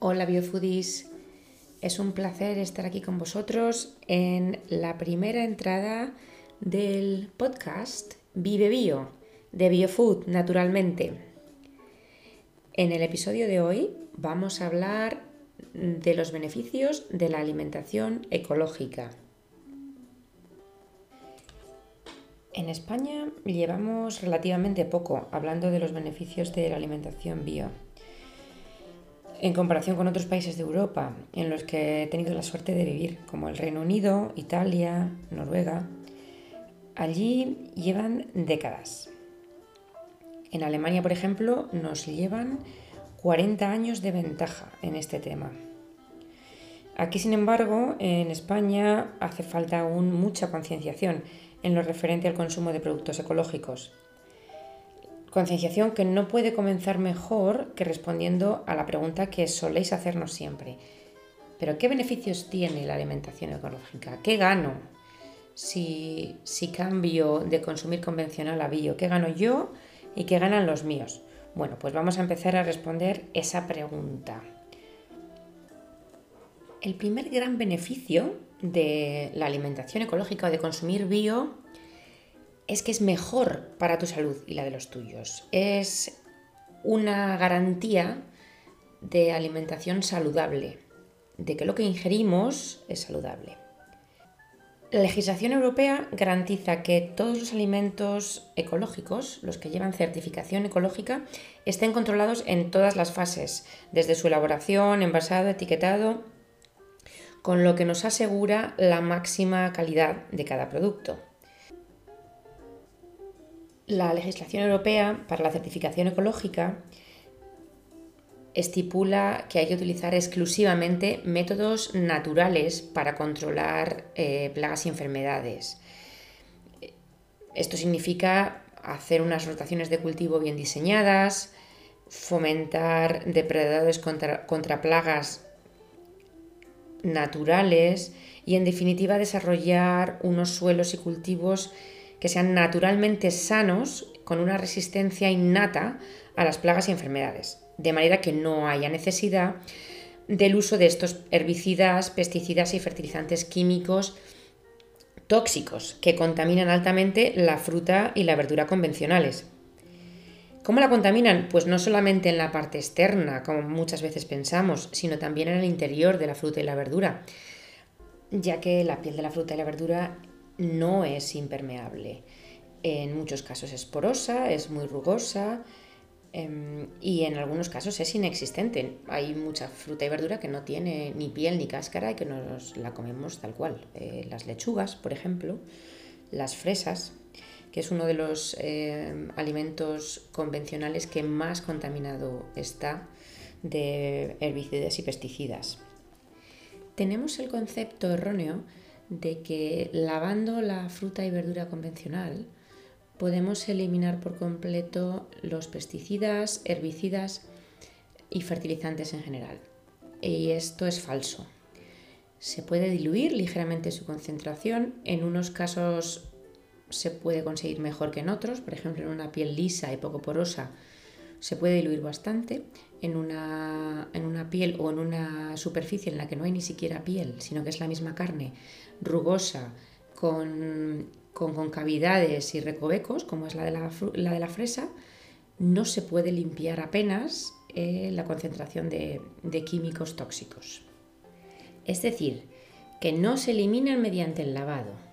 Hola biofoodies, es un placer estar aquí con vosotros en la primera entrada del podcast Vive Bio, de Biofood naturalmente. En el episodio de hoy vamos a hablar de los beneficios de la alimentación ecológica. En España llevamos relativamente poco hablando de los beneficios de la alimentación bio. En comparación con otros países de Europa en los que he tenido la suerte de vivir, como el Reino Unido, Italia, Noruega, allí llevan décadas. En Alemania, por ejemplo, nos llevan 40 años de ventaja en este tema. Aquí, sin embargo, en España hace falta aún mucha concienciación en lo referente al consumo de productos ecológicos. Concienciación que no puede comenzar mejor que respondiendo a la pregunta que soléis hacernos siempre. ¿Pero qué beneficios tiene la alimentación ecológica? ¿Qué gano si, si cambio de consumir convencional a bio? ¿Qué gano yo y qué ganan los míos? Bueno, pues vamos a empezar a responder esa pregunta. El primer gran beneficio de la alimentación ecológica o de consumir bio es que es mejor para tu salud y la de los tuyos. Es una garantía de alimentación saludable, de que lo que ingerimos es saludable. La legislación europea garantiza que todos los alimentos ecológicos, los que llevan certificación ecológica, estén controlados en todas las fases, desde su elaboración, envasado, etiquetado con lo que nos asegura la máxima calidad de cada producto. La legislación europea para la certificación ecológica estipula que hay que utilizar exclusivamente métodos naturales para controlar eh, plagas y enfermedades. Esto significa hacer unas rotaciones de cultivo bien diseñadas, fomentar depredadores contra, contra plagas naturales y en definitiva desarrollar unos suelos y cultivos que sean naturalmente sanos con una resistencia innata a las plagas y enfermedades, de manera que no haya necesidad del uso de estos herbicidas, pesticidas y fertilizantes químicos tóxicos que contaminan altamente la fruta y la verdura convencionales. ¿Cómo la contaminan? Pues no solamente en la parte externa, como muchas veces pensamos, sino también en el interior de la fruta y la verdura, ya que la piel de la fruta y la verdura no es impermeable. En muchos casos es porosa, es muy rugosa em, y en algunos casos es inexistente. Hay mucha fruta y verdura que no tiene ni piel ni cáscara y que nos la comemos tal cual. Eh, las lechugas, por ejemplo, las fresas, que es uno de los eh, alimentos convencionales que más contaminado está de herbicidas y pesticidas. Tenemos el concepto erróneo de que lavando la fruta y verdura convencional podemos eliminar por completo los pesticidas, herbicidas y fertilizantes en general. Y esto es falso. Se puede diluir ligeramente su concentración, en unos casos se puede conseguir mejor que en otros, por ejemplo en una piel lisa y poco porosa se puede diluir bastante, en una, en una piel o en una superficie en la que no hay ni siquiera piel, sino que es la misma carne, rugosa, con, con concavidades y recovecos, como es la de la, la, de la fresa, no se puede limpiar apenas eh, la concentración de, de químicos tóxicos. Es decir, que no se eliminan mediante el lavado,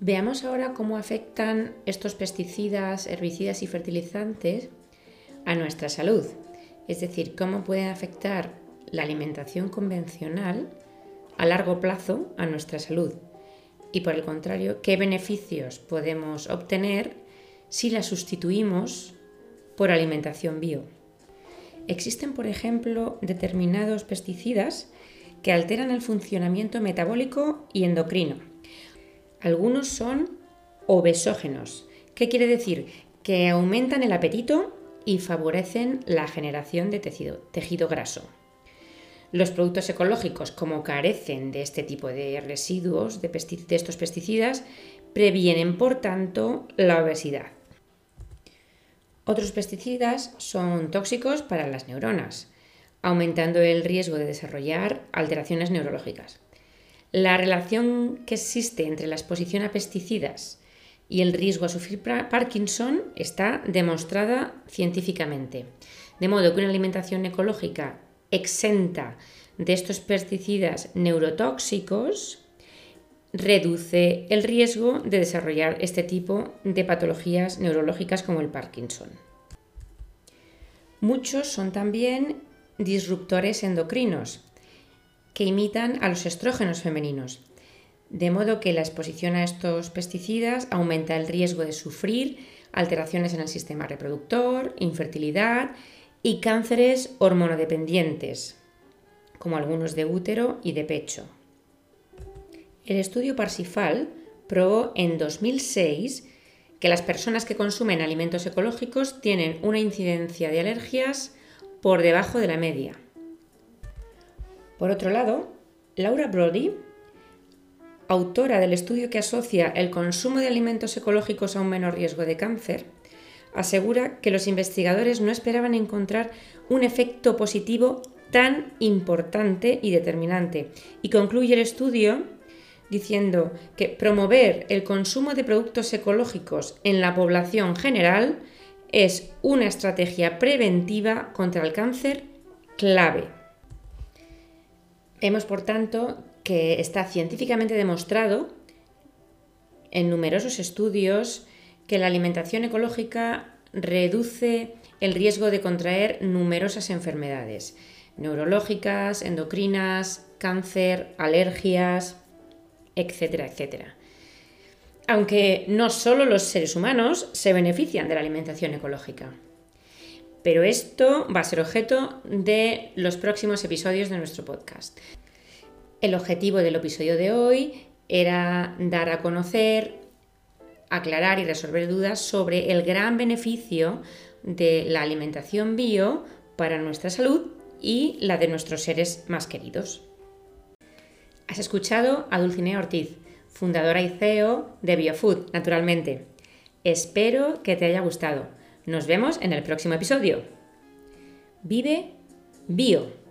Veamos ahora cómo afectan estos pesticidas, herbicidas y fertilizantes a nuestra salud, es decir, cómo pueden afectar la alimentación convencional a largo plazo a nuestra salud y por el contrario, qué beneficios podemos obtener si la sustituimos por alimentación bio. Existen, por ejemplo, determinados pesticidas que alteran el funcionamiento metabólico y endocrino algunos son obesógenos. ¿Qué quiere decir? Que aumentan el apetito y favorecen la generación de tejido, graso. Los productos ecológicos, como carecen de este tipo de residuos de, de estos pesticidas, previenen, por tanto, la obesidad. Otros pesticidas son tóxicos para las neuronas, aumentando el riesgo de desarrollar alteraciones neurológicas. La relación que existe entre la exposición a pesticidas y el riesgo a sufrir Parkinson está demostrada científicamente. De modo que una alimentación ecológica exenta de estos pesticidas neurotóxicos reduce el riesgo de desarrollar este tipo de patologías neurológicas como el Parkinson. Muchos son también disruptores endocrinos que imitan a los estrógenos femeninos, de modo que la exposición a estos pesticidas aumenta el riesgo de sufrir alteraciones en el sistema reproductor, infertilidad y cánceres hormonodependientes, como algunos de útero y de pecho. El estudio Parsifal probó en 2006 que las personas que consumen alimentos ecológicos tienen una incidencia de alergias por debajo de la media. Por otro lado, Laura Brody, autora del estudio que asocia el consumo de alimentos ecológicos a un menor riesgo de cáncer, asegura que los investigadores no esperaban encontrar un efecto positivo tan importante y determinante y concluye el estudio diciendo que promover el consumo de productos ecológicos en la población general es una estrategia preventiva contra el cáncer clave. Vemos, por tanto, que está científicamente demostrado en numerosos estudios que la alimentación ecológica reduce el riesgo de contraer numerosas enfermedades neurológicas, endocrinas, cáncer, alergias, etcétera, etcétera. Aunque no solo los seres humanos se benefician de la alimentación ecológica. Pero esto va a ser objeto de los próximos episodios de nuestro podcast. El objetivo del episodio de hoy era dar a conocer, aclarar y resolver dudas sobre el gran beneficio de la alimentación bio para nuestra salud y la de nuestros seres más queridos. Has escuchado a Dulcinea Ortiz, fundadora y CEO de BioFood, naturalmente. Espero que te haya gustado. Nos vemos en el próximo episodio. Vive Bio.